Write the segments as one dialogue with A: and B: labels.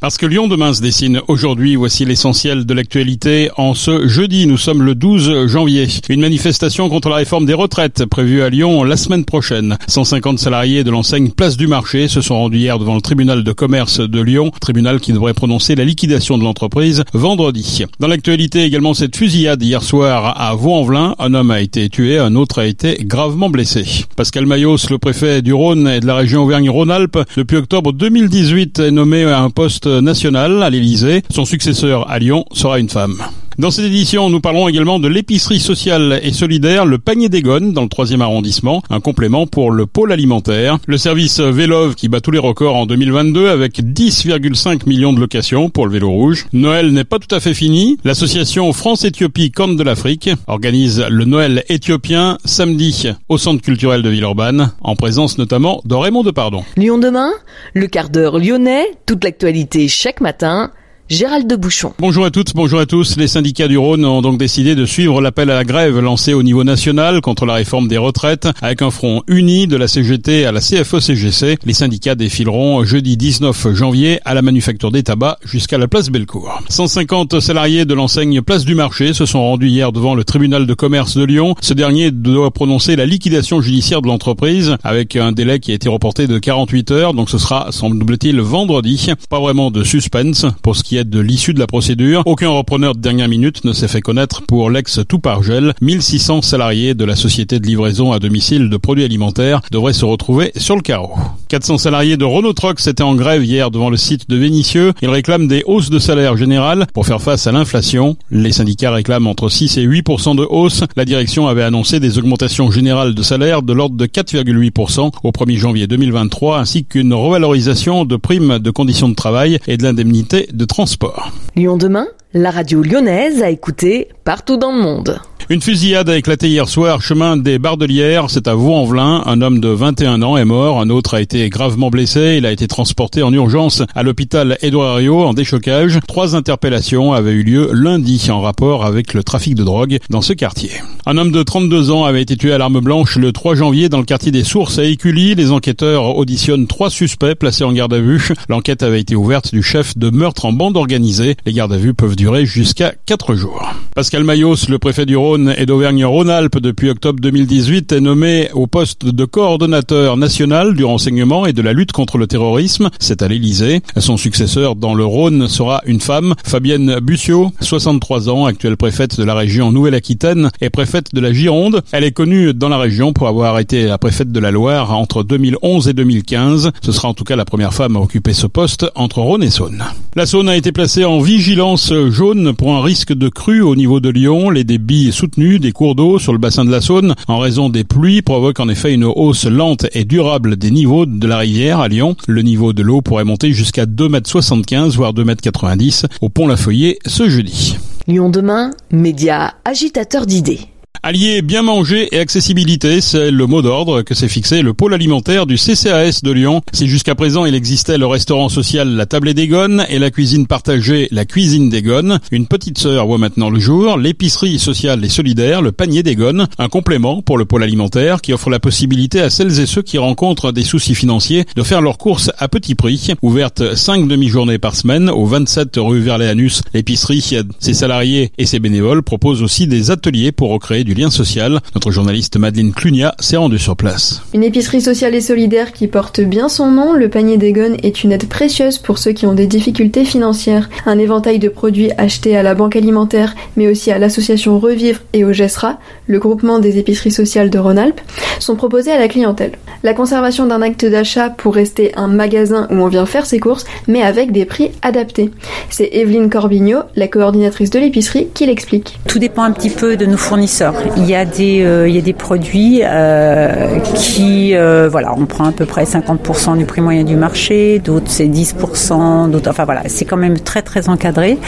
A: Parce que Lyon demain se dessine aujourd'hui, voici l'essentiel de l'actualité. En ce jeudi, nous sommes le 12 janvier. Une manifestation contre la réforme des retraites prévue à Lyon la semaine prochaine. 150 salariés de l'enseigne Place du Marché se sont rendus hier devant le tribunal de commerce de Lyon, tribunal qui devrait prononcer la liquidation de l'entreprise vendredi. Dans l'actualité également cette fusillade hier soir à Vaux-en-Velin. Un homme a été tué, un autre a été gravement blessé. Pascal Mayos, le préfet du Rhône et de la région Auvergne-Rhône-Alpes, depuis octobre 2018 est nommé à un poste national à l'Élysée. Son successeur à Lyon sera une femme. Dans cette édition, nous parlons également de l'épicerie sociale et solidaire, le panier des Gones dans le troisième arrondissement, un complément pour le pôle alimentaire. Le service Vélove qui bat tous les records en 2022 avec 10,5 millions de locations pour le vélo rouge. Noël n'est pas tout à fait fini. L'association France-Éthiopie Corne de l'Afrique organise le Noël éthiopien samedi au centre culturel de Villeurbanne, en présence notamment de Raymond Depardon.
B: Lyon demain, le quart d'heure lyonnais, toute l'actualité chaque matin Gérald de Bouchon.
A: Bonjour à toutes, bonjour à tous. Les syndicats du Rhône ont donc décidé de suivre l'appel à la grève lancé au niveau national contre la réforme des retraites avec un front uni de la CGT à la CFE-CGC. Les syndicats défileront jeudi 19 janvier à la Manufacture des Tabacs jusqu'à la place Bellecour. 150 salariés de l'enseigne Place du Marché se sont rendus hier devant le tribunal de commerce de Lyon. Ce dernier doit prononcer la liquidation judiciaire de l'entreprise avec un délai qui a été reporté de 48 heures. Donc ce sera, semble-t-il, vendredi. Pas vraiment de suspense pour ce qui est de l'issue de la procédure. Aucun repreneur de dernière minute ne s'est fait connaître pour l'ex Toupargel. 1600 salariés de la société de livraison à domicile de produits alimentaires devraient se retrouver sur le carreau. 400 salariés de Renault Trucks étaient en grève hier devant le site de Vénissieux. Ils réclament des hausses de salaire générales pour faire face à l'inflation. Les syndicats réclament entre 6 et 8% de hausse. La direction avait annoncé des augmentations générales de salaire de l'ordre de 4,8% au 1er janvier 2023 ainsi qu'une revalorisation de primes de conditions de travail et de l'indemnité de transport sport.
B: Lyon demain, la radio lyonnaise a écouté partout dans le monde.
A: Une fusillade a éclaté hier soir chemin des Bardelières, c'est à Vaux-en-Velin. Un homme de 21 ans est mort, un autre a été gravement blessé. Il a été transporté en urgence à l'hôpital Édouard Herriot en déchocage. Trois interpellations avaient eu lieu lundi en rapport avec le trafic de drogue dans ce quartier. Un homme de 32 ans avait été tué à l'arme blanche le 3 janvier dans le quartier des Sources à Écully. Les enquêteurs auditionnent trois suspects placés en garde à vue. L'enquête avait été ouverte du chef de meurtre en bande organisée. Les gardes à vue peuvent durer jusqu'à 4 jours. Pascal Mayos, le préfet du Rhône, et d'Auvergne-Rhône-Alpes depuis octobre 2018 est nommé au poste de coordonnateur national du renseignement et de la lutte contre le terrorisme. C'est à l'Élysée. Son successeur dans le Rhône sera une femme, Fabienne Bussiot, 63 ans, actuelle préfète de la région Nouvelle-Aquitaine et préfète de la Gironde. Elle est connue dans la région pour avoir été la préfète de la Loire entre 2011 et 2015. Ce sera en tout cas la première femme à occuper ce poste entre Rhône et Saône. La Saône a été placée en vigilance jaune pour un risque de crue au niveau de Lyon. Les débits des cours d'eau sur le bassin de la Saône en raison des pluies provoquent en effet une hausse lente et durable des niveaux de la rivière à Lyon. Le niveau de l'eau pourrait monter jusqu'à 2,75 m voire 2,90 m au pont La Feuillée ce jeudi.
B: Lyon demain, média agitateur d'idées.
A: Allier bien manger et accessibilité, c'est le mot d'ordre que s'est fixé le pôle alimentaire du CCAS de Lyon. Si jusqu'à présent il existait le restaurant social La Table des Gones et la cuisine partagée La Cuisine des Gones, une petite sœur voit maintenant le jour, l'épicerie sociale et solidaire, le panier des Gones, un complément pour le pôle alimentaire qui offre la possibilité à celles et ceux qui rencontrent des soucis financiers de faire leurs courses à petit prix. Ouverte 5 demi-journées par semaine au 27 rue Verléanus, l'épicerie, ses salariés et ses bénévoles proposent aussi des ateliers pour recréer du lien social. Notre journaliste Madeleine Clunia s'est rendue sur place.
C: Une épicerie sociale et solidaire qui porte bien son nom, le panier d'Egon est une aide précieuse pour ceux qui ont des difficultés financières. Un éventail de produits achetés à la banque alimentaire, mais aussi à l'association Revivre et au GESRA, le groupement des épiceries sociales de Rhône-Alpes, sont proposés à la clientèle. La conservation d'un acte d'achat pour rester un magasin où on vient faire ses courses, mais avec des prix adaptés. C'est Evelyne Corbigno, la coordinatrice de l'épicerie, qui l'explique.
D: Tout dépend un petit peu de nos fournisseurs. Il y a des, euh, produits euh, qui, euh, voilà, on prend à peu près 50% du prix moyen du marché, d'autres c'est 10%, d'autres, enfin voilà, c'est quand même très très encadré.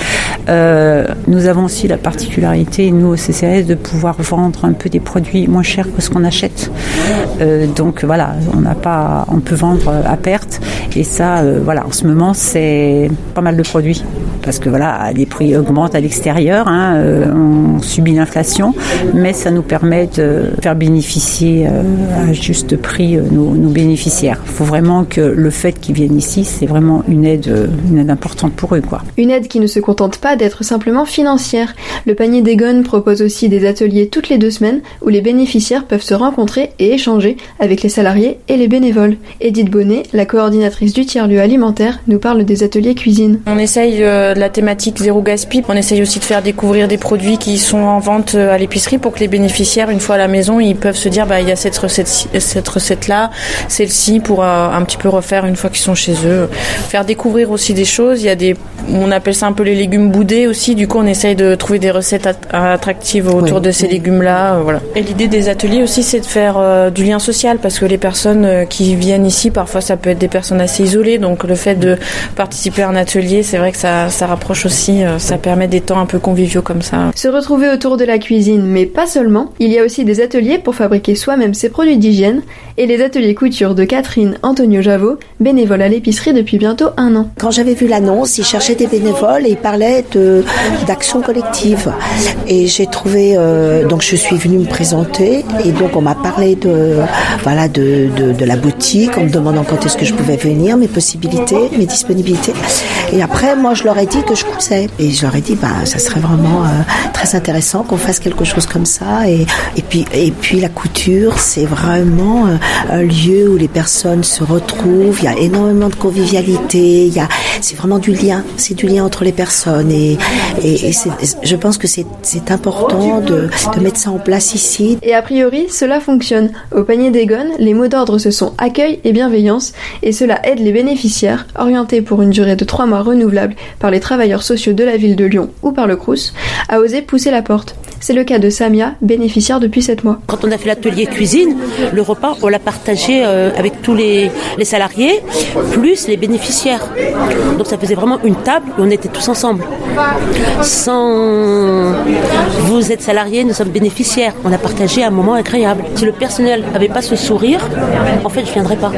D: nous avons aussi la particularité, nous au CCS, de pouvoir vendre un peu des produits moins chers que ce qu'on achète. donc voilà, on peut vendre à perte et ça, voilà, en ce moment c'est pas mal de produits parce que voilà, les prix augmentent à l'extérieur, hein, on subit l'inflation mais ça nous permet de faire bénéficier à juste prix nos, bénéficiaires. Il faut vraiment que le fait qu'ils viennent ici, c'est vraiment une aide, une aide importante pour eux.
C: Une aide qui ne se contente pas d'être simplement financière. Le panier d'Egon propose aussi des ateliers toutes les deux semaines où les bénéficiaires peuvent se rencontrer et échanger avec les salariés et les bénévoles. Edith Bonnet, la coordinatrice du tiers-lieu alimentaire, nous parle des ateliers cuisine.
E: On essaye euh, la thématique zéro gaspille. On essaye aussi de faire découvrir des produits qui sont en vente euh, à l'épicerie pour que les bénéficiaires, une fois à la maison, ils peuvent se dire bah il y a cette recette, cette recette là, celle-ci pour euh, un petit peu refaire une fois qu'ils sont chez eux. Faire découvrir aussi des choses. Il y a des, on appelle ça un peu les légumes boudés aussi. Du coup, on essaye de trouver des recettes attractives autour de ces légumes-là. Voilà. Et l'idée des ateliers aussi, c'est de faire du lien social parce que les personnes qui viennent ici, parfois ça peut être des personnes assez isolées. Donc le fait de participer à un atelier, c'est vrai que ça, ça rapproche aussi, ça permet des temps un peu conviviaux comme ça.
C: Se retrouver autour de la cuisine, mais pas seulement. Il y a aussi des ateliers pour fabriquer soi-même ses produits d'hygiène et les ateliers couture de Catherine Antonio Javot, bénévole à l'épicerie depuis bientôt un an.
F: Quand j'avais vu l'annonce, ils cherchaient des bénévoles et ils parlaient d'action collective. Et j'ai trouvé, euh, donc je suis venue me présenter et donc on m'a parlé de, voilà, de, de, la boutique en me demandant quand est-ce que je pouvais venir, mes possibilités, mes disponibilités. Et après, moi, je leur ai dit que je cousais. Et je leur ai dit, bah, ça serait vraiment euh, très intéressant qu'on fasse quelque chose comme ça. Et, et, puis, et puis la couture, c'est vraiment euh, un lieu où les personnes se retrouvent. Il y a énormément de convivialité. Il y a, c'est vraiment du lien. C'est du lien entre les personnes. Et, et, je pense que c'est, important de, de mettre ça en place ici.
C: Et a priori, cela fonctionne. Au panier d'Egon, les mots d'ordre se sont accueil et bienveillance. Et cela aide les bénéficiaires, orientés pour une durée de trois mois renouvelable par les travailleurs sociaux de la ville de Lyon ou par le Crous, à oser pousser la porte. C'est le cas de Samia, bénéficiaire depuis 7 mois.
G: Quand on a fait l'atelier cuisine, le repas, on l'a partagé euh, avec tous les, les, salariés, plus les bénéficiaires. Donc ça faisait vraiment une table et on était tous ensemble. Sans vous êtes salarié, nous sommes bénéficiaires. On a partagé un moment agréable. Si le personnel n'avait pas ce sourire, en fait, je ne viendrais pas.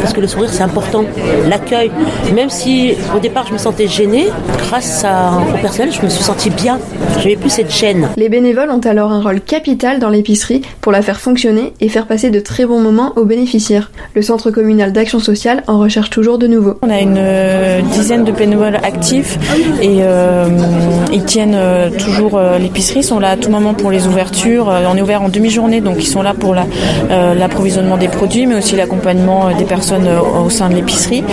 G: Parce que le sourire, c'est important. L'accueil, même si au départ, je me sentais gênée, grâce à, au personnel, je me suis sentie bien. Je n'avais plus cette gêne.
C: Les bénévoles ont alors un rôle capital dans l'épicerie pour la faire fonctionner et faire passer de très bons moments aux bénéficiaires. Le Centre communal d'action sociale en recherche toujours de nouveaux.
E: On a une euh, dizaine de bénévoles actifs et euh, ils tiennent euh, toujours l'épicerie, sont là à tout moment pour les ouvertures. On est ouvert en demi-journée, donc ils sont là pour l'approvisionnement la, des produits, mais aussi l'accompagnement des personnes au sein de l'épicerie.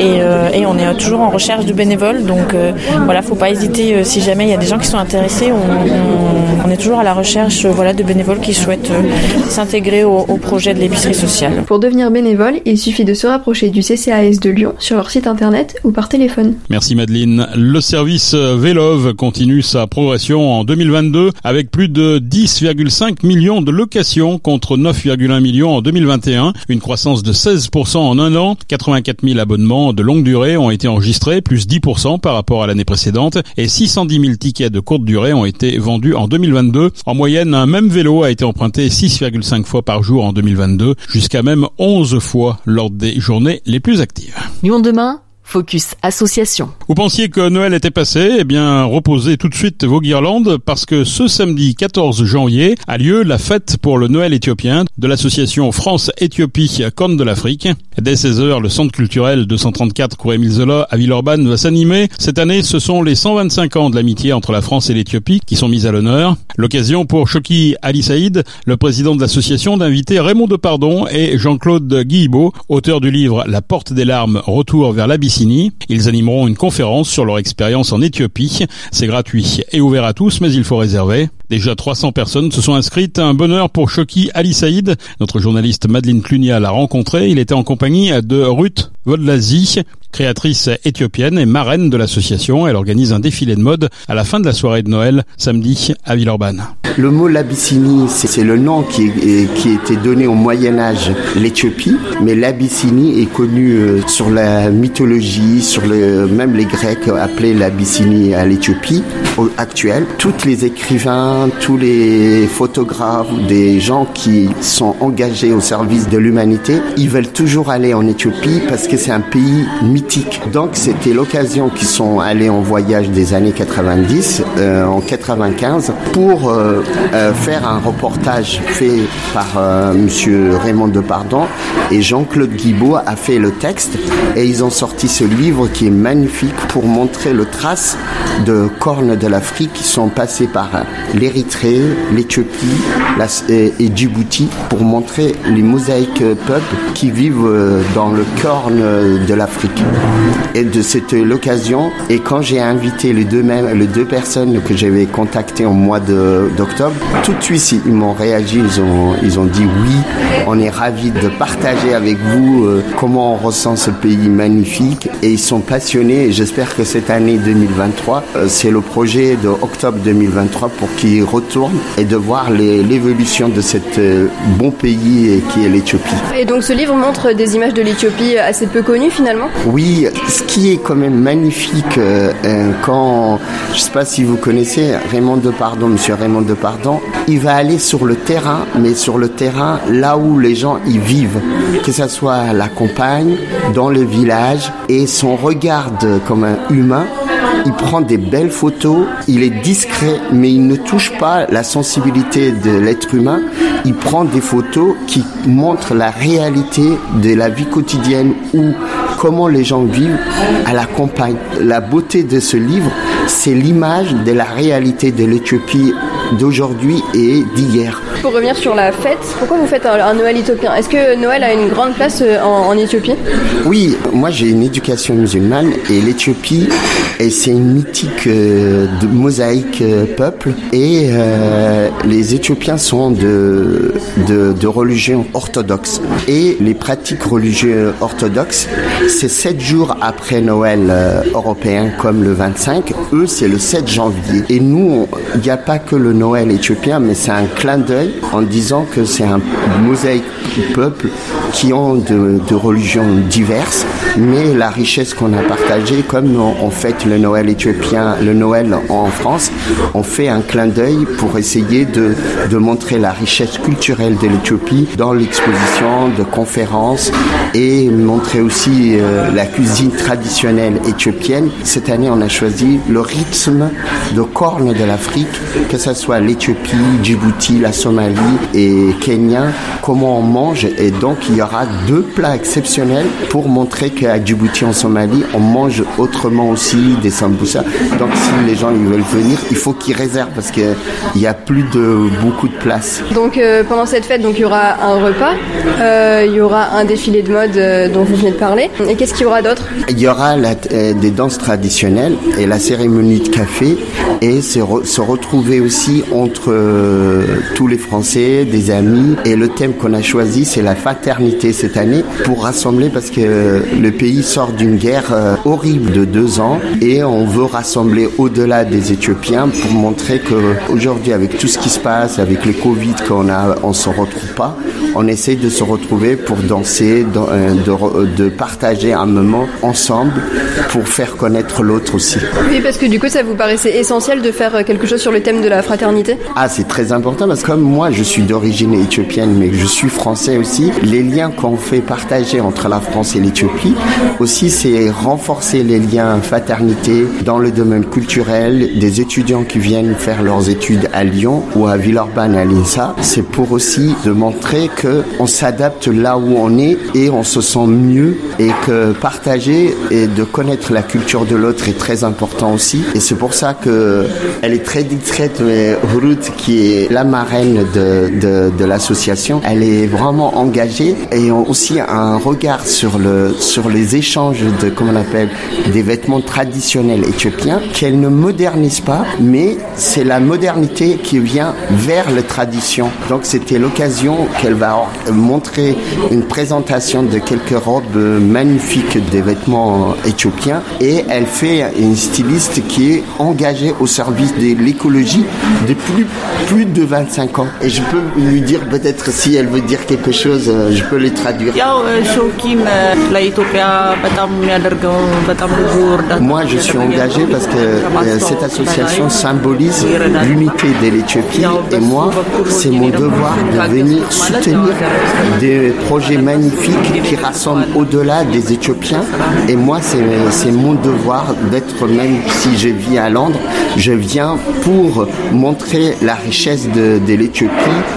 E: Et, on est toujours en recherche de bénévoles, donc voilà, faut pas hésiter si jamais il y a des gens qui sont intéressés. On est toujours à la recherche voilà, de bénévoles qui souhaitent s'intégrer au, au projet de l'épicerie sociale.
C: Pour devenir bénévole, il suffit de se rapprocher du CCAS de Lyon sur leur site internet ou par téléphone.
A: Merci Madeleine. Le service Vélove continue sa progression en 2022 avec plus de 10,5 millions de locations contre 9,1 millions en 2021, une croissance de 16% en un an. 84 000 abonnements de longue durée ont été enregistrés, plus 10% par rapport à l'année précédente, et 610 000 tickets de courte durée ont été vendus en 2022. En moyenne, un même vélo a été emprunté 6,5 fois par jour en 2022, jusqu'à même 11 fois lors des journées les plus actives.
B: Lyon demain Focus Association.
A: Vous pensiez que Noël était passé Eh bien, reposez tout de suite vos guirlandes parce que ce samedi 14 janvier a lieu la fête pour le Noël éthiopien de l'association France-Éthiopie Corne de l'Afrique. Dès 16h, le centre culturel 234 Cour-Émile Zola à Villeurbanne va s'animer. Cette année, ce sont les 125 ans de l'amitié entre la France et l'Éthiopie qui sont mis à l'honneur. L'occasion pour Choki Ali Saïd, le président de l'association, d'inviter Raymond Depardon et Jean-Claude Guillibaud, auteur du livre La porte des larmes, retour vers l'Abyssinie ils animeront une conférence sur leur expérience en Éthiopie. C'est gratuit et ouvert à tous, mais il faut réserver. Déjà 300 personnes se sont inscrites. Un bonheur pour Choki Ali Saïd. Notre journaliste Madeleine Clunia l'a rencontré. Il était en compagnie de Ruth Vodlazi, créatrice éthiopienne et marraine de l'association. Elle organise un défilé de mode à la fin de la soirée de Noël, samedi, à Villeurbanne.
H: Le mot l'Abyssinie, c'est le nom qui, qui était donné au Moyen Âge, l'Éthiopie, mais l'Abyssinie est connue euh, sur la mythologie, sur le, même les Grecs appelaient l'Abyssinie à l'Éthiopie actuelle. Tous les écrivains, tous les photographes, des gens qui sont engagés au service de l'humanité, ils veulent toujours aller en Éthiopie parce que c'est un pays mythique. Donc c'était l'occasion qu'ils sont allés en voyage des années 90, euh, en 95, pour euh, euh, faire un reportage fait par euh, Monsieur Raymond Depardon et Jean-Claude Guibaud a fait le texte et ils ont sorti ce livre qui est magnifique pour montrer le trace de cornes de l'Afrique qui sont passées par l'Érythrée, l'Éthiopie et, Djibouti pour montrer les mosaïques peuples qui vivent euh, dans le corne de l'Afrique. Et de cette l'occasion, et quand j'ai invité les deux, mêmes, les deux personnes que j'avais contactées au mois de- tout de suite ils m'ont réagi, ils ont, ils ont dit oui, on est ravis de partager avec vous euh, comment on ressent ce pays magnifique. Et ils sont passionnés. Et j'espère que cette année 2023, euh, c'est le projet de octobre 2023 pour qu'ils retournent et de voir l'évolution de cet euh, bon pays qui est l'Éthiopie.
C: Et donc ce livre montre des images de l'Éthiopie assez peu connues finalement?
H: Oui, ce qui est quand même magnifique quand, je sais pas si vous connaissez Raymond Depardon, Monsieur Raymond Depardon, il va aller sur le terrain, mais sur le terrain là où les gens y vivent, que ce soit à la campagne, dans le village, et son regard comme un humain il prend des belles photos, il est discret, mais il ne touche pas la sensibilité de l'être humain. Il prend des photos qui montrent la réalité de la vie quotidienne ou comment les gens vivent à la campagne. La beauté de ce livre, c'est l'image de la réalité de l'Éthiopie d'aujourd'hui et d'hier.
C: Pour revenir sur la fête, pourquoi vous faites un, Noël éthiopien Est-ce que Noël a une grande place euh, en, Éthiopie?
H: Oui, moi j'ai une éducation musulmane et l'Éthiopie, c'est une mythique euh, de mosaïque euh, peuple. Et les Éthiopiens sont de, de, de religion orthodoxe. Et les pratiques religieuses orthodoxes, c'est sept jours après Noël européen comme le 25, eux c'est le 7 janvier. Et nous il n'y a pas que le Noël éthiopien mais c'est un clin d'œil en disant que c'est un mosaïque peuple qui ont de, de religions diverses, mais la richesse qu'on a partagée, comme on, fête le Noël éthiopien, le Noël en France, on fait un clin d'œil pour essayer de, de montrer la richesse culturelle de l'Éthiopie dans l'exposition de conférences et montrer aussi euh, la cuisine traditionnelle éthiopienne. Cette année, on a choisi le rythme de cornes de l'Afrique, que ce soit l'Éthiopie, Djibouti, la Somalie et Kenya, comment on mange. Et donc, il y aura deux plats exceptionnels pour montrer qu'à Djibouti, en Somalie, on mange autrement aussi des samboussas. Donc, si les gens veulent venir, il faut qu'ils réservent parce qu'il n'y a plus de beaucoup de place.
C: Donc euh, pendant cette fête, donc il y aura un repas, euh, il y aura un défilé de mode euh, dont vous venez de parler. Et qu'est-ce qu'il y aura d'autre
H: Il y aura euh, des danses traditionnelles et la cérémonie de café et se, se retrouver aussi entre euh, tous les Français, des amis. Et le thème qu'on a choisi, c'est la fraternité cette année pour rassembler parce que le pays sort d'une guerre horrible de deux ans et on veut rassembler au-delà des Éthiopiens pour montrer que aujourd'hui, avec tout ce qui se passe, avec le Covid qu'on a, on se retrouve pas. On essaye de se retrouver pour danser, dans- de, re- de partager un moment ensemble pour faire connaître l'autre aussi.
C: Oui, parce que du coup, ça vous paraissait essentiel de faire euh, quelque chose sur le thème de la fraternité?
H: Ah, c'est très important parce que comme moi, je suis d'origine éthiopienne, mais je suis français aussi, les liens qu'on fait partager entre la France et l'Éthiopie, aussi, c'est renforcer les liens fraternité dans le domaine culturel, des étudiants qui viennent faire leurs études à Lyon ou à Villeurbanne à l'INSA. C'est pour aussi de montrer que on s'adapte là où on est et on se sent mieux et que partager et de connaître la culture de l'autre est très important aussi. Et c'est pour ça que elle est très discrète, mais Ruth, qui est la marraine de, de, l'association, elle est vraiment engagée et aussi un regard sur le sur les échanges de comment on appelle des vêtements traditionnels éthiopiens qu'elle ne modernise pas, mais c'est la modernité qui vient vers la tradition. Donc c'était l'occasion qu'elle va montrer une présentation de quelques robes magnifiques des vêtements éthiopiens et elle fait une styliste qui est engagée au service de l'écologie depuis plus de 25 ans. Et je peux lui dire peut-être si elle veut dire quelque chose, euh, je peux les traduire. Moi, je suis engagé parce que euh, cette association symbolise l'unité de l'Éthiopie et moi, c'est mon devoir de venir soutenir des projets magnifiques qui rassemble au-delà des Éthiopiens. Et moi, c'est mon devoir d'être, même si je vis à Londres, je viens pour montrer la richesse de, de l'Éthiopie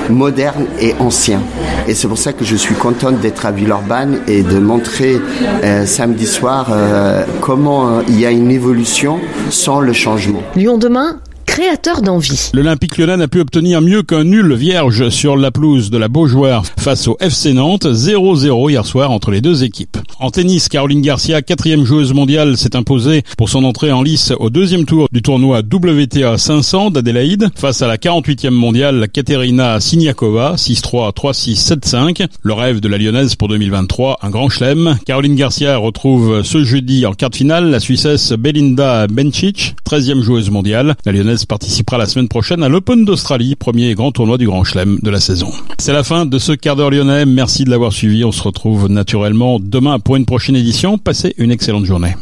H: moderne et ancien. Et c'est pour ça que je suis contente d'être à Villeurbanne et de montrer euh, samedi soir euh, comment euh, il y a une évolution sans le changement.
B: Lyon demain créateur d'envie.
A: L'Olympique lyonnais n'a pu obtenir mieux qu'un nul vierge sur la pelouse de la Beaujoire face au FC Nantes, 0-0 hier soir entre les deux équipes. En tennis, Caroline Garcia, quatrième joueuse mondiale, s'est imposée pour son entrée en lice au deuxième tour du tournoi WTA 500 d'Adélaïde face à la 48e mondiale Katerina Siniakova, 6-3, 3-6, 7-5. Le rêve de la lyonnaise pour 2023, un grand chelem. Caroline Garcia retrouve ce jeudi en quart de finale la Suissesse Belinda Bencic, 13e joueuse mondiale. La lyonnaise participera la semaine prochaine à l'Open d'Australie, premier grand tournoi du Grand Chelem de la saison. C'est la fin de ce quart d'heure lyonnais. Merci de l'avoir suivi. On se retrouve naturellement demain pour une prochaine édition. Passez une excellente journée.